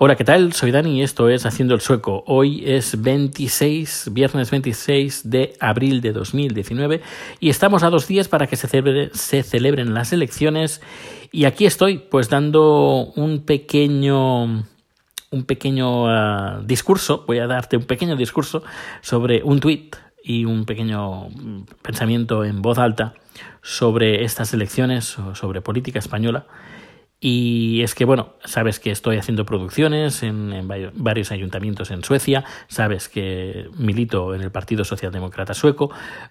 Hola, ¿qué tal? Soy Dani y esto es Haciendo el Sueco. Hoy es 26, viernes 26 de abril de 2019 y estamos a dos días para que se, se celebren las elecciones y aquí estoy pues dando un pequeño un pequeño uh, discurso, voy a darte un pequeño discurso sobre un tuit y un pequeño pensamiento en voz alta sobre estas elecciones, sobre política española y es que, bueno, sabes que estoy haciendo producciones en, varios ayuntamientos en Suecia, sabes que milito en el Partido Socialdemócrata Sueco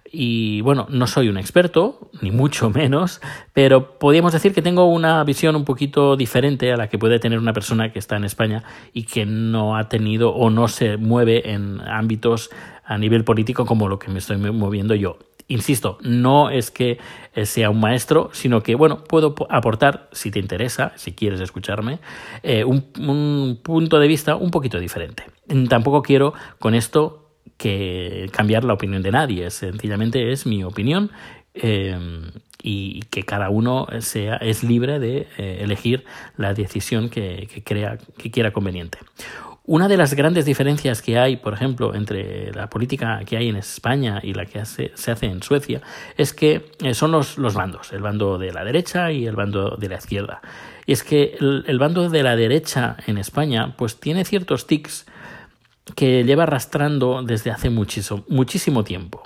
y, bueno, no soy un experto, ni mucho menos, pero podríamos decir que tengo una visión un poquito diferente a la que puede tener una persona que está en España y que no ha tenido o no se mueve en ámbitos a nivel político como lo que me estoy moviendo yo. Insisto, no es que sea un maestro, sino que, bueno, puedo aportar, si te interesa, si quieres escucharme, eh, un, punto de vista un poquito diferente. Tampoco quiero con esto que cambiar la opinión de nadie, sencillamente es mi opinión eh, y que cada uno sea, es libre de eh, elegir la decisión que, crea, que quiera conveniente. Una de las grandes diferencias que hay, por ejemplo, entre la política que hay en España y la que se hace en Suecia es que eh, son los, bandos, el bando de la derecha y el bando de la izquierda. Y es que el, bando de la derecha en España pues tiene ciertos tics que lleva arrastrando desde hace muchísimo, tiempo.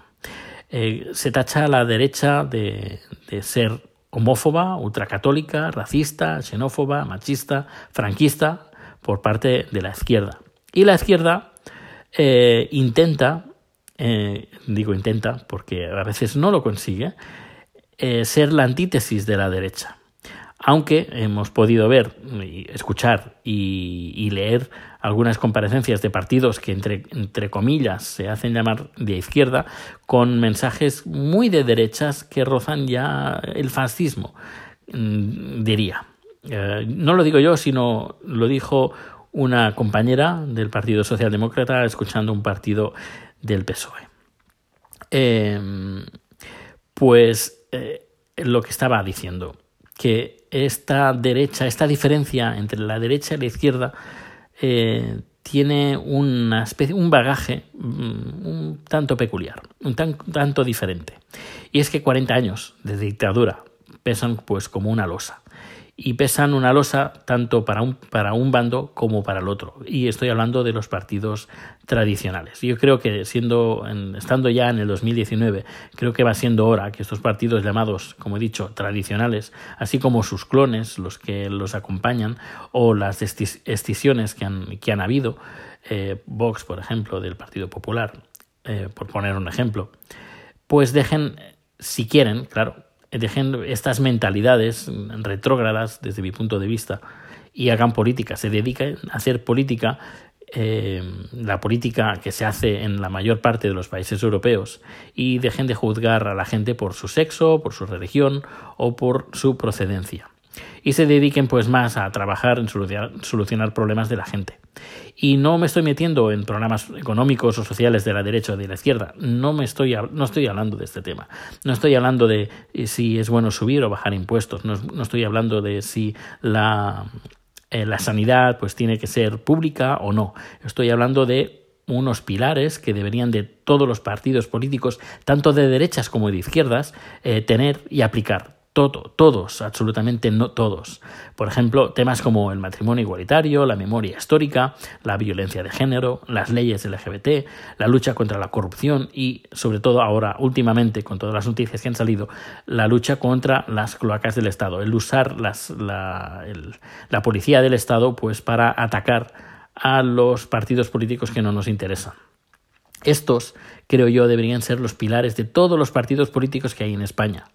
Eh, se tacha a la derecha de, de ser homófoba, ultracatólica, racista, xenófoba, machista, franquista, por parte de la izquierda. Y la izquierda eh, intenta, eh, digo intenta porque a veces no lo consigue, eh, ser la antítesis de la derecha. Aunque hemos podido ver, escuchar y, leer algunas comparecencias de partidos que entre, entre, comillas se hacen llamar de izquierda con mensajes muy de derechas que rozan ya el fascismo, mm, diría. Eh, no lo digo yo, sino lo dijo una compañera del Partido Socialdemócrata escuchando un partido del PSOE. Em, pues eh, lo que estaba diciendo, que esta derecha, esta diferencia entre la derecha y la izquierda eh, tiene una especie, un bagaje mm, un tanto peculiar, un tanto diferente. Y es que 40 años de dictadura pesan pues como una losa y pesan una losa tanto para un, para un bando como para el otro. Y estoy hablando de los partidos tradicionales. Yo creo que siendo, estando ya en el 2019, creo que va siendo hora que estos partidos llamados, como he dicho, tradicionales, así como sus clones, los que los acompañan, o las excisiones que han, que han habido, eh, Vox, por ejemplo, del Partido Popular, eh, por poner un ejemplo, pues dejen, si quieren, claro, dejen estas mentalidades retrógradas desde mi punto de vista y hagan política, se dediquen a hacer política, eh, la política que se hace en la mayor parte de los países europeos y dejen de juzgar a la gente por su sexo, por su religión o por su procedencia y se dediquen pues más a trabajar en solucionar, problemas de la gente. Y no me estoy metiendo en programas económicos o sociales de la derecha o de la izquierda, no, me estoy, no estoy hablando de este tema, no estoy hablando de eh, si es bueno subir o bajar impuestos, no, estoy hablando de si la, eh, la sanidad pues tiene que ser pública o no, estoy hablando de unos pilares que deberían de todos los partidos políticos, tanto de derechas como de izquierdas, eh, tener y aplicar todo, todos, absolutamente no todos. Por ejemplo, temas como el matrimonio igualitario, la memoria histórica, la violencia de género, las leyes LGBT, la lucha contra la corrupción y, sobre todo ahora, últimamente, con todas las noticias que han salido, la lucha contra las cloacas del Estado, el usar las, la, la policía del Estado pues, para atacar a los partidos políticos que no nos interesan. Estos, creo yo, deberían ser los pilares de todos los partidos políticos que hay en España.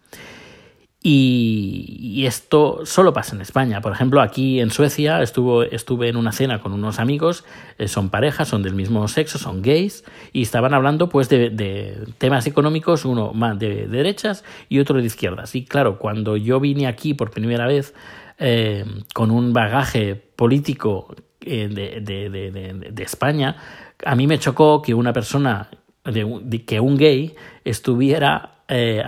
Y, esto solo pasa en España. Por ejemplo, aquí en Suecia estuve en una cena con unos amigos, eh, son parejas, son del mismo sexo, son gays, y estaban hablando pues de, temas económicos, uno más de, derechas y otro de izquierdas. Y claro, cuando yo vine aquí por primera vez eh, con un bagaje político eh, de, España, a mí me chocó que una persona, que un gay estuviera eh,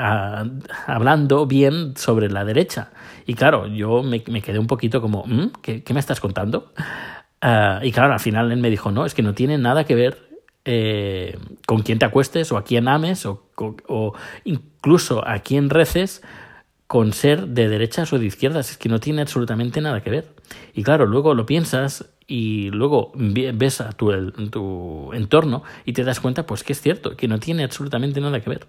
hablando bien sobre la derecha. Y claro, yo me, quedé un poquito como, ¿Mm? ¿Qué, me estás contando? Ah, y claro, al final él me dijo, no, es que no tiene nada que ver eh, con quién te acuestes o a quién ames o, o, incluso a quién reces con ser de derechas o de izquierdas. Es que no tiene absolutamente nada que ver. Y claro, luego lo piensas y luego ves a tu, tu entorno y te das cuenta pues que es cierto, que no tiene absolutamente nada que ver.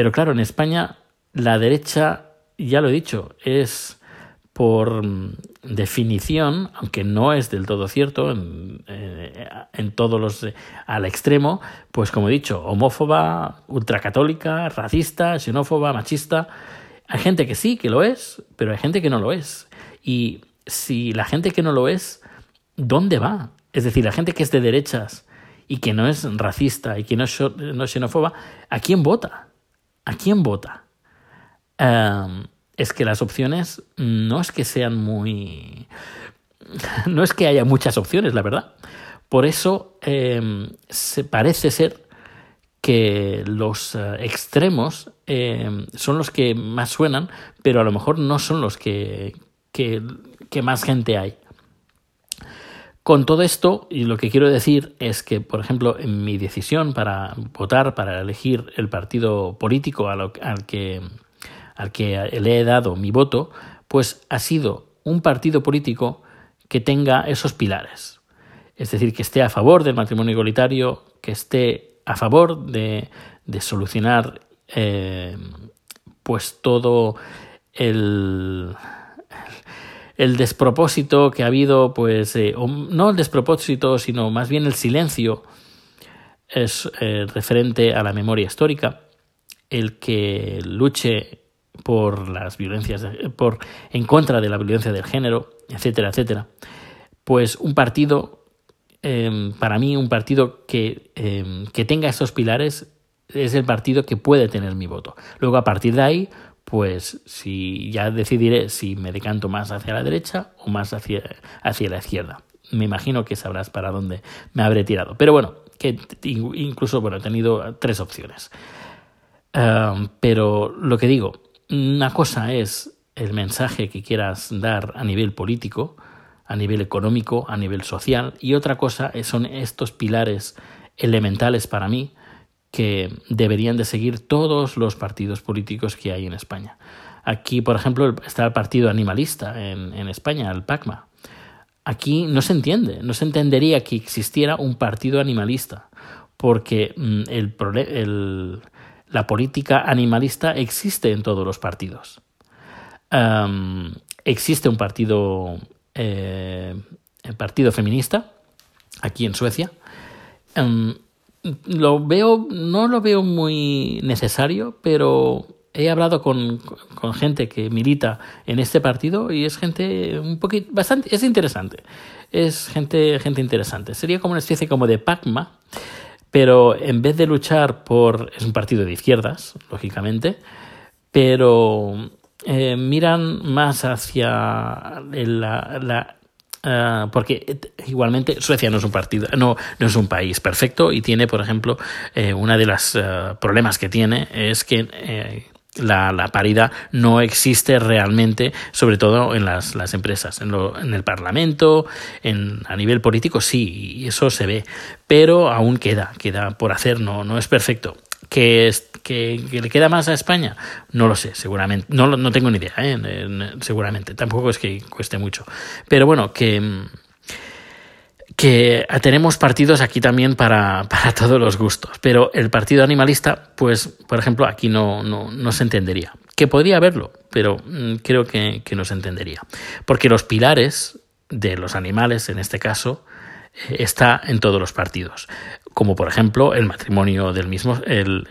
Pero claro, en España la derecha, ya lo he dicho, es por definición, aunque no es del todo cierto, en, eh, todos los al extremo, pues como he dicho, homófoba, ultracatólica, racista, xenófoba, machista. Hay gente que sí, que lo es, pero hay gente que no lo es. Y si la gente que no lo es, ¿dónde va? Es decir, la gente que es de derechas y que no es racista y que no es xenófoba, ¿a quién vota? ¿A quién vota? Em, es que las opciones no es que sean muy... No es que haya muchas opciones, la verdad. Por eso em, se parece ser que los eh, extremos em, son los que más suenan, pero a lo mejor no son los que, que, que más gente hay. Con todo esto, y lo que quiero decir es que, por ejemplo, en mi decisión para votar, para elegir el partido político al que le he dado mi voto, pues ha sido un partido político que tenga esos pilares. Es decir, que esté a favor del matrimonio igualitario, que esté a favor de, solucionar eh, pues todo el, el despropósito que ha habido, pues, eh, no el despropósito, sino más bien el silencio es eh, referente a la memoria histórica, el que luche por las violencias, por, en contra de la violencia del género, etcétera, etcétera. Pues un partido, em, para mí, un partido que, em, que tenga estos pilares es el partido que puede tener mi voto. Luego, a partir de ahí, pues si ya decidiré si me decanto más hacia la derecha o más hacia, hacia la izquierda. Me imagino que sabrás para dónde me habré tirado. Pero bueno, que incluso bueno, he tenido tres opciones. Em, pero lo que digo, una cosa es el mensaje que quieras dar a nivel político, a nivel económico, a nivel social, y otra cosa son estos pilares elementales para mí que deberían de seguir todos los partidos políticos que hay en España. Aquí, por ejemplo, está el partido animalista en, España, el PACMA. Aquí no se entiende, no se entendería que existiera un partido animalista, porque mm, el, la política animalista existe en todos los partidos. existe un partido, eh, partido feminista aquí en Suecia. Lo veo, no lo veo muy necesario, pero he hablado con, con, gente que milita en este partido y es gente un poquito, bastante, es interesante. Es gente, gente interesante. Sería como una especie como de PACMA, pero en vez de luchar por... es un partido de izquierdas, lógicamente, pero eh, miran más hacia la, eh, porque igualmente Suecia no es un partido, no, no es un país perfecto y tiene, por ejemplo, eh, una de los problemas que tiene es que la, la, paridad no existe realmente, sobre todo en las, las empresas, en, lo, en el Parlamento, en, a nivel político sí, y eso se ve, pero aún queda, queda por hacer, no, no es perfecto. ¿Que, que, le queda más a España? No lo sé, seguramente. No, no tengo ni idea, ¿eh? seguramente. Tampoco es que cueste mucho. Pero bueno, que que tenemos partidos aquí también para, para, todos los gustos, pero el partido animalista, pues, por ejemplo, aquí no, no, no se entendería. Que podría haberlo, pero mm, creo que, que, no se entendería. Porque los pilares de los animales, en este caso, eh, está en todos los partidos. Como por ejemplo el matrimonio del mismo, el,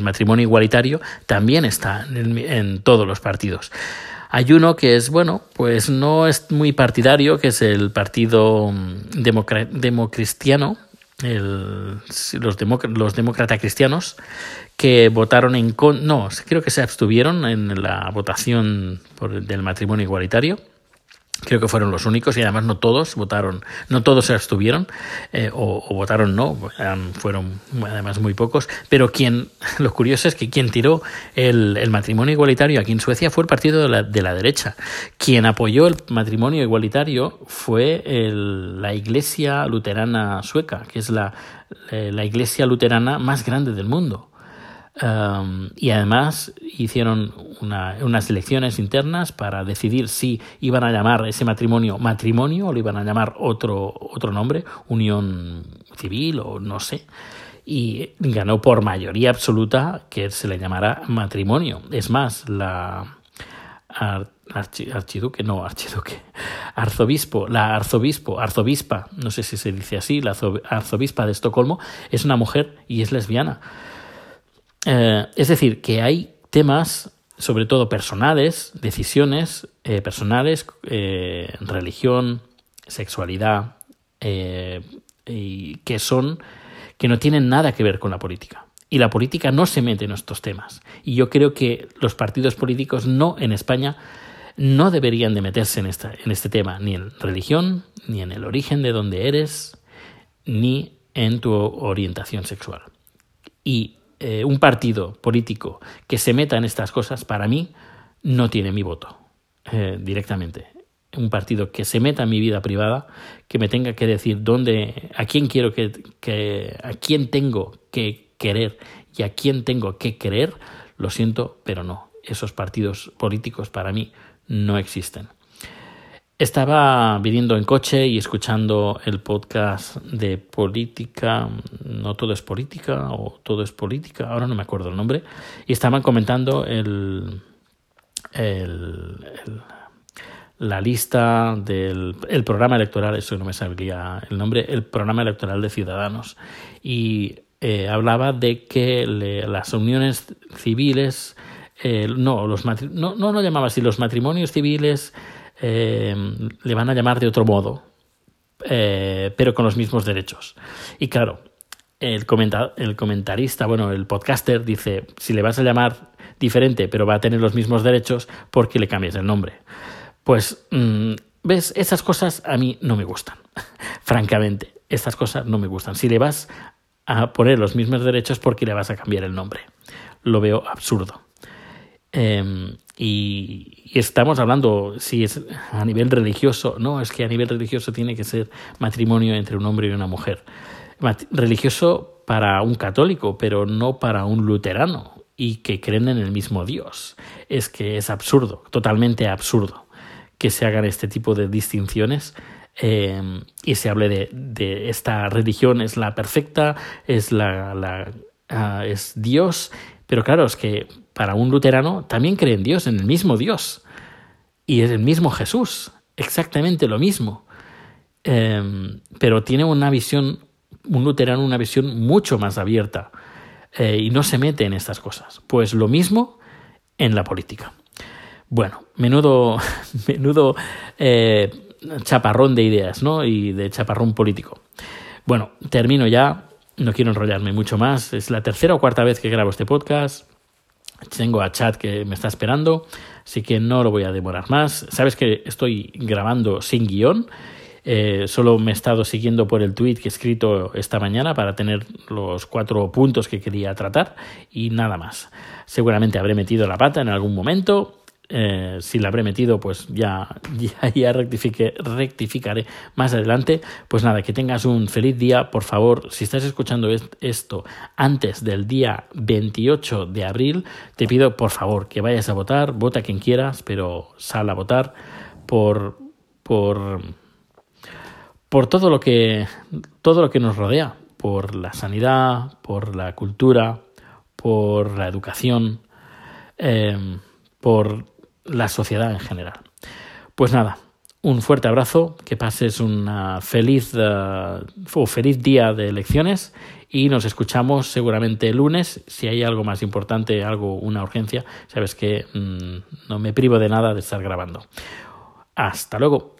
matrimonio igualitario también está en, en todos los partidos. Hay uno que es, bueno, pues no es muy partidario, que es el Partido mm, Democristiano, los, demócratas cristianos, que votaron en con no, creo que se abstuvieron en la votación por, del matrimonio igualitario. Creo que fueron los únicos y además no todos votaron, no todos se abstuvieron eh, o, votaron no, fueron además muy pocos. Pero quien, lo curioso es que quien tiró el, matrimonio igualitario aquí en Suecia fue el partido de la, de la derecha. Quien apoyó el matrimonio igualitario fue la Iglesia Luterana Sueca, que es la, eh, la iglesia luterana más grande del mundo y además hicieron unas elecciones internas para decidir si iban a llamar ese matrimonio matrimonio o lo iban a llamar otro, otro nombre, unión civil o no sé. Y ganó por mayoría absoluta que se le llamara matrimonio. Es más, la archiduque, no, archiduque, arzobispo, la arzobispo, arzobispa, no sé si se dice así, la arzobispa de Estocolmo, es una mujer y es lesbiana. Eh, es decir, que hay temas, sobre todo personales, decisiones eh, personales, eh, religión, sexualidad, y que son que no tienen nada que ver con la política. Y la política no se mete en estos temas. Y yo creo que los partidos políticos no en España no deberían de meterse en, esta, en este tema, ni en religión, ni en el origen de donde eres, ni en tu orientación sexual. Y eh, un partido político que se meta en estas cosas, para mí, no tiene mi voto eh, directamente. Un partido que se meta en mi vida privada, que me tenga que decir dónde, a quién quiero que, que a quién tengo que querer y a quién tengo que querer, lo siento, pero no. Esos partidos políticos para mí no existen. Estaba viniendo en coche y escuchando el podcast de política, no todo es política o todo es política, ahora no me acuerdo el nombre, y estaban comentando el, la lista del el programa electoral, eso no me sabría el nombre, el programa electoral de Ciudadanos. Y eh, hablaba de que las uniones civiles, eh, no, los no, no lo llamaba así, los matrimonios civiles eh, le van a llamar de otro modo, eh, pero con los mismos derechos. Y claro, el, comentarista, bueno, el podcaster dice, si le vas a llamar diferente, pero va a tener los mismos derechos, ¿por qué le cambias el nombre? Pues, mm, ¿ves? Esas cosas a mí no me gustan. Francamente, estas cosas no me gustan. Si le vas a poner los mismos derechos, ¿por qué le vas a cambiar el nombre? Lo veo absurdo. Em, y, estamos hablando, si es a nivel religioso, no, es que a nivel religioso tiene que ser matrimonio entre un hombre y una mujer. religioso para un católico, pero no para un luterano y que creen en el mismo Dios. Es que es absurdo, totalmente absurdo que se hagan este tipo de distinciones em, y se hable de, esta religión es la perfecta, es la, la ah, es Dios, pero claro, es que para un luterano también cree en Dios, en el mismo Dios. Y es el mismo Jesús, exactamente lo mismo. Em, pero tiene una visión, un luterano, una visión mucho más abierta eh, y no se mete en estas cosas. Pues lo mismo en la política. Bueno, menudo, menudo eh, chaparrón de ideas, ¿no? Y de chaparrón político. Bueno, termino ya. No quiero enrollarme mucho más. Es la tercera o cuarta vez que grabo este podcast. Tengo a chat que me está esperando, así que no lo voy a demorar más. Sabes que estoy grabando sin guion. Eh, solo me he estado siguiendo por el tweet que he escrito esta mañana para tener los cuatro puntos que quería tratar y nada más. Seguramente habré metido la pata en algún momento eh, si la habré metido, pues ya, ya, ya rectificaré más adelante. Pues nada, que tengas un feliz día. Por favor, si estás escuchando esto antes del día 28 de abril, te pido por favor que vayas a votar. Vota quien quieras, pero sal a votar por, por, por todo, lo que, todo lo que nos rodea. Por la sanidad, por la cultura, por la educación, eh, por la sociedad en general. Pues nada, un fuerte abrazo, que pases una feliz uh, feliz día de elecciones y nos escuchamos seguramente el lunes. Si hay algo más importante, algo, una urgencia, sabes que mm, no me privo de nada de estar grabando. Hasta luego.